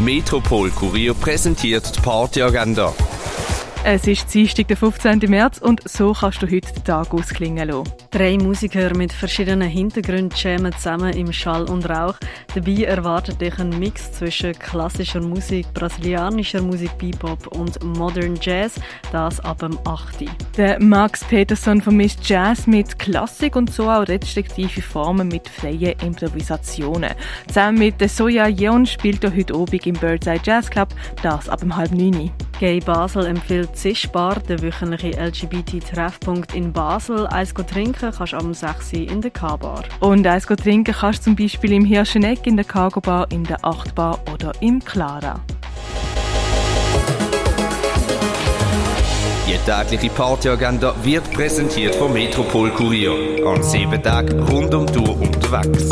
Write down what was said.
Metropol Kurier präsentiert die Partyagenda. Es ist Dienstag, der 15. März und so kannst du heute den Tag ausklingen lassen. Drei Musiker mit verschiedenen Hintergründen schämen zusammen im Schall und Rauch. Dabei erwartet dich ein Mix zwischen klassischer Musik, brasilianischer Musik, Bebop und Modern Jazz, das ab dem 8. Der Max Peterson vermisst Jazz mit Klassik und so auch restriktive Formen mit freien Improvisationen. Zusammen mit der Soja Yeon spielt er heute Abend im Birdside Jazz Club, das ab dem halb neun. Gay Basel empfiehlt Zischbar, der wöchentliche LGBT-Treffpunkt in Basel. Eis trinken kannst du am 6 in der K-Bar. Und eins trinken kannst du zum Beispiel im Hirscheneck, in der Cargo Bar, in der 8 Bar oder im Clara. Die tägliche Partyagenda wird präsentiert vom Metropol Kurier. An sieben Tagen rund um die Tour unterwegs.